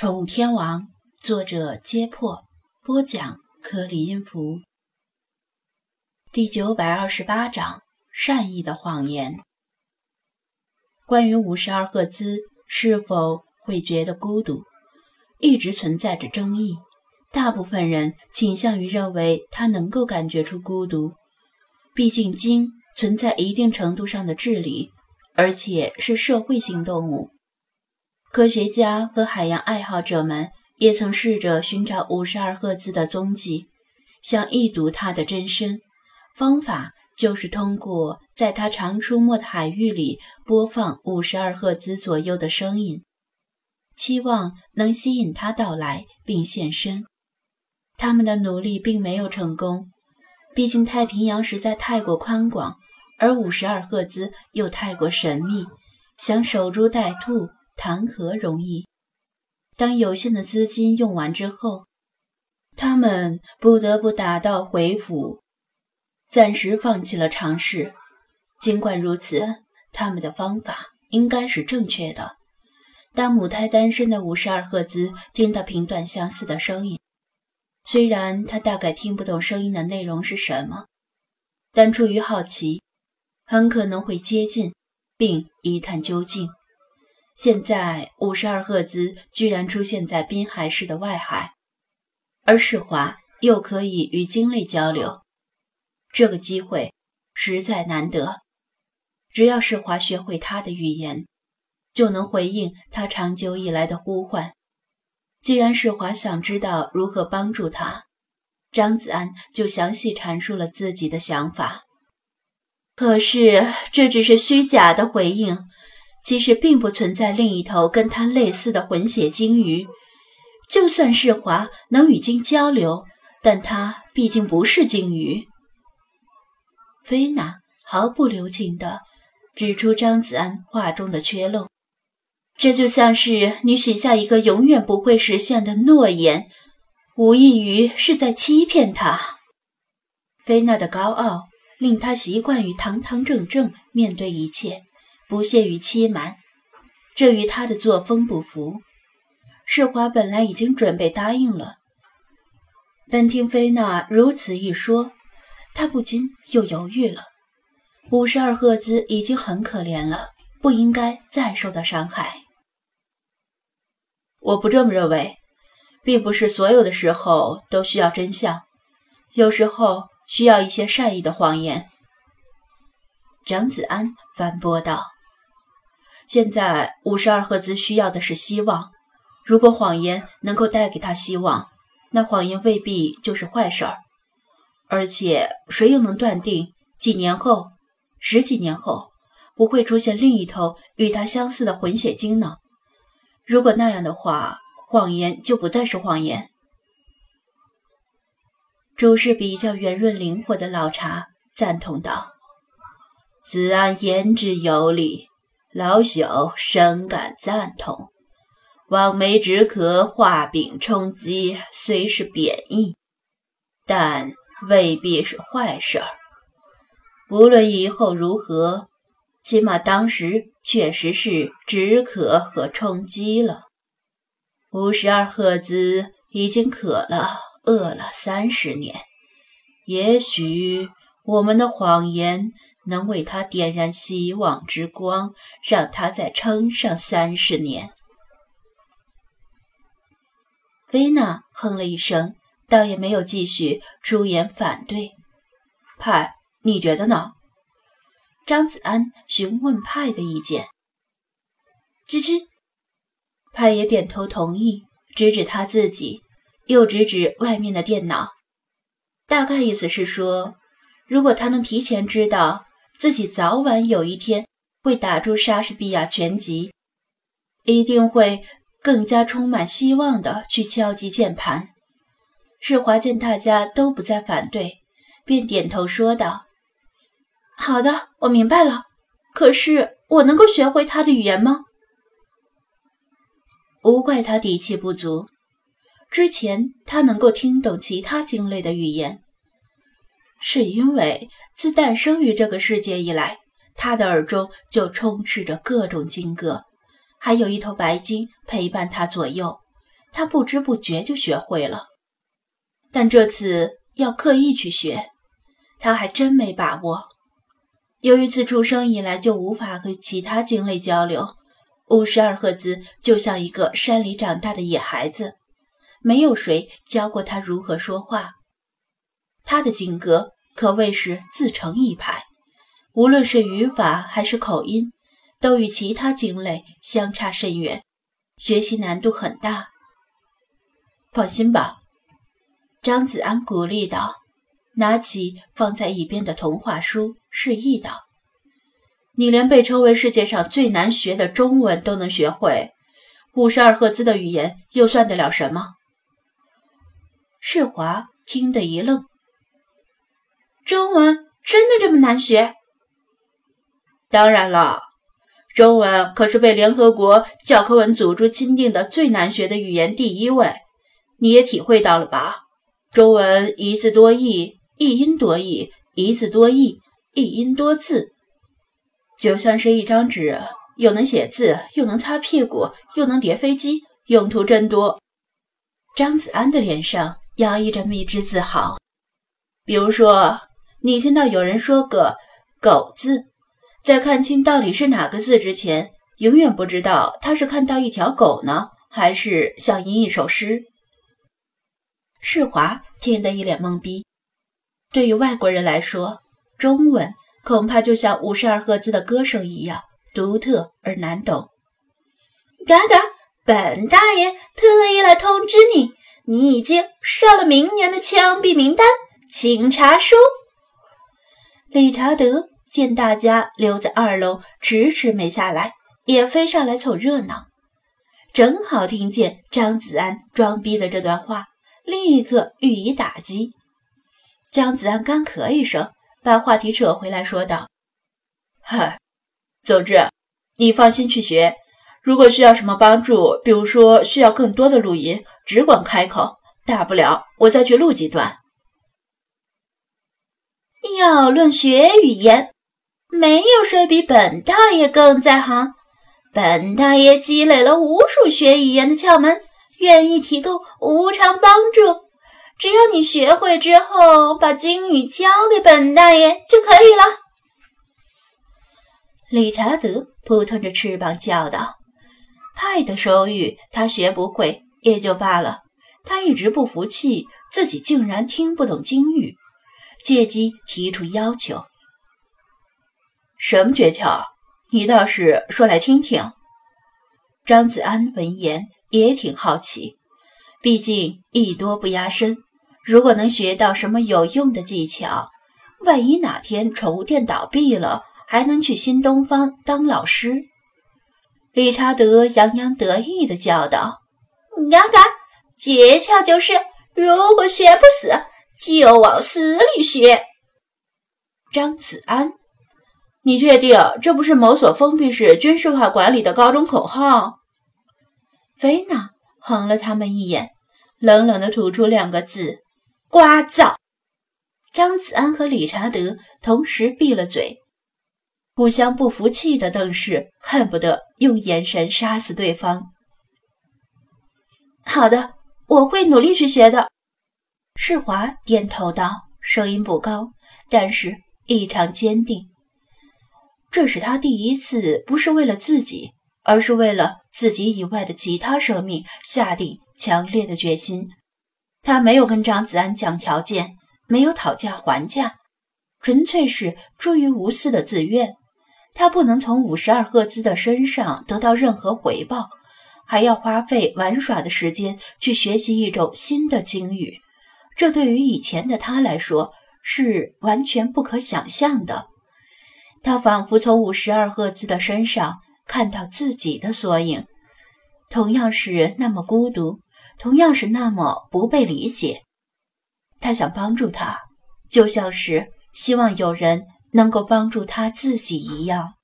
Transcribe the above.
宠物天王，作者：揭破，播讲：颗粒音符。第九百二十八章：善意的谎言。关于五十二赫兹是否会觉得孤独，一直存在着争议。大部分人倾向于认为它能够感觉出孤独，毕竟鲸存在一定程度上的智力，而且是社会性动物。科学家和海洋爱好者们也曾试着寻找五十二赫兹的踪迹，想一睹它的真身。方法就是通过在它常出没的海域里播放五十二赫兹左右的声音，期望能吸引它到来并现身。他们的努力并没有成功，毕竟太平洋实在太过宽广，而五十二赫兹又太过神秘，想守株待兔。谈何容易？当有限的资金用完之后，他们不得不打道回府，暂时放弃了尝试。尽管如此，他们的方法应该是正确的。当母胎单身的五十二赫兹听到频段相似的声音，虽然他大概听不懂声音的内容是什么，但出于好奇，很可能会接近并一探究竟。现在五十二赫兹居然出现在滨海市的外海，而世华又可以与鲸类交流，这个机会实在难得。只要世华学会他的语言，就能回应他长久以来的呼唤。既然世华想知道如何帮助他，张子安就详细阐述了自己的想法。可是这只是虚假的回应。其实并不存在另一头跟它类似的混血鲸鱼，就算世华能与鲸交流，但它毕竟不是鲸鱼。菲娜毫不留情地指出张子安话中的缺漏，这就像是你许下一个永远不会实现的诺言，无异于是在欺骗他。菲娜的高傲令他习惯于堂堂正正面对一切。不屑于欺瞒，这与他的作风不符。世华本来已经准备答应了，但听菲娜如此一说，他不禁又犹豫了。五十二赫兹已经很可怜了，不应该再受到伤害。我不这么认为，并不是所有的时候都需要真相，有时候需要一些善意的谎言。张子安反驳道。现在五十二赫兹需要的是希望。如果谎言能够带给他希望，那谎言未必就是坏事儿。而且，谁又能断定几年后、十几年后不会出现另一头与他相似的混血精呢？如果那样的话，谎言就不再是谎言。周氏比较圆润灵活的老茶赞同道：“子安言之有理。”老朽深感赞同，望梅止渴，画饼充饥，虽是贬义，但未必是坏事儿。无论以后如何，起码当时确实是止渴和充饥了。五十二赫兹已经渴了、饿了三十年，也许我们的谎言。能为他点燃希望之光，让他再撑上三十年。菲娜哼了一声，倒也没有继续出言反对。派，你觉得呢？张子安询问派的意见。吱吱，派也点头同意，指指他自己，又指指外面的电脑，大概意思是说，如果他能提前知道。自己早晚有一天会打出莎士比亚全集，一定会更加充满希望的去敲击键盘。世华见大家都不再反对，便点头说道：“好的，我明白了。可是我能够学会他的语言吗？”无怪他底气不足，之前他能够听懂其他鲸类的语言。是因为自诞生于这个世界以来，他的耳中就充斥着各种金歌，还有一头白鲸陪伴他左右，他不知不觉就学会了。但这次要刻意去学，他还真没把握。由于自出生以来就无法和其他鲸类交流，五十二赫兹就像一个山里长大的野孩子，没有谁教过他如何说话。他的性格可谓是自成一派，无论是语法还是口音，都与其他鲸类相差甚远，学习难度很大。放心吧，张子安鼓励道。拿起放在一边的童话书，示意道：“你连被称为世界上最难学的中文都能学会，五十二赫兹的语言又算得了什么？”世华听得一愣：“中文真的这么难学？”“当然了，中文可是被联合国教科文组织钦定的最难学的语言第一位，你也体会到了吧？中文一字多义。”一音多义，一字多义，一音多字，就像是一张纸，又能写字，又能擦屁股，又能叠飞机，用途真多。张子安的脸上洋溢着蜜汁自豪。比如说，你听到有人说个“狗”字，在看清到底是哪个字之前，永远不知道他是看到一条狗呢，还是想吟一首诗。世华听得一脸懵逼。对于外国人来说，中文恐怕就像五十二赫兹的歌声一样独特而难懂。嘎嘎，本大爷特意来通知你，你已经上了明年的枪毙名单，请查收。理查德见大家留在二楼迟迟没下来，也飞上来凑热闹，正好听见张子安装逼的这段话，立刻予以打击。张子安干咳一声，把话题扯回来，说道：“嗨，总之，你放心去学。如果需要什么帮助，比如说需要更多的录音，只管开口，大不了我再去录几段。要论学语言，没有谁比本大爷更在行。本大爷积累了无数学语言的窍门，愿意提供无偿帮助。”只要你学会之后，把金语交给本大爷就可以了。理查德扑腾着翅膀叫道：“派的手语他学不会也就罢了，他一直不服气自己竟然听不懂金语，借机提出要求。什么诀窍？你倒是说来听听。”张子安闻言也挺好奇，毕竟艺多不压身。如果能学到什么有用的技巧，万一哪天宠物店倒闭了，还能去新东方当老师。理查德洋洋得意地叫道：“嘎嘎，诀窍就是，如果学不死，就往死里学。”张子安，你确定这不是某所封闭式军事化管理的高中口号？菲娜横了他们一眼，冷冷地吐出两个字。聒噪！张子安和理查德同时闭了嘴，互相不服气的瞪视，恨不得用眼神杀死对方。好的，我会努力去学的。世华点头道，声音不高，但是异常坚定。这是他第一次不是为了自己，而是为了自己以外的其他生命下定强烈的决心。他没有跟张子安讲条件，没有讨价还价，纯粹是出于无私的自愿。他不能从五十二赫兹的身上得到任何回报，还要花费玩耍的时间去学习一种新的鲸语，这对于以前的他来说是完全不可想象的。他仿佛从五十二赫兹的身上看到自己的缩影，同样是那么孤独。同样是那么不被理解，他想帮助他，就像是希望有人能够帮助他自己一样。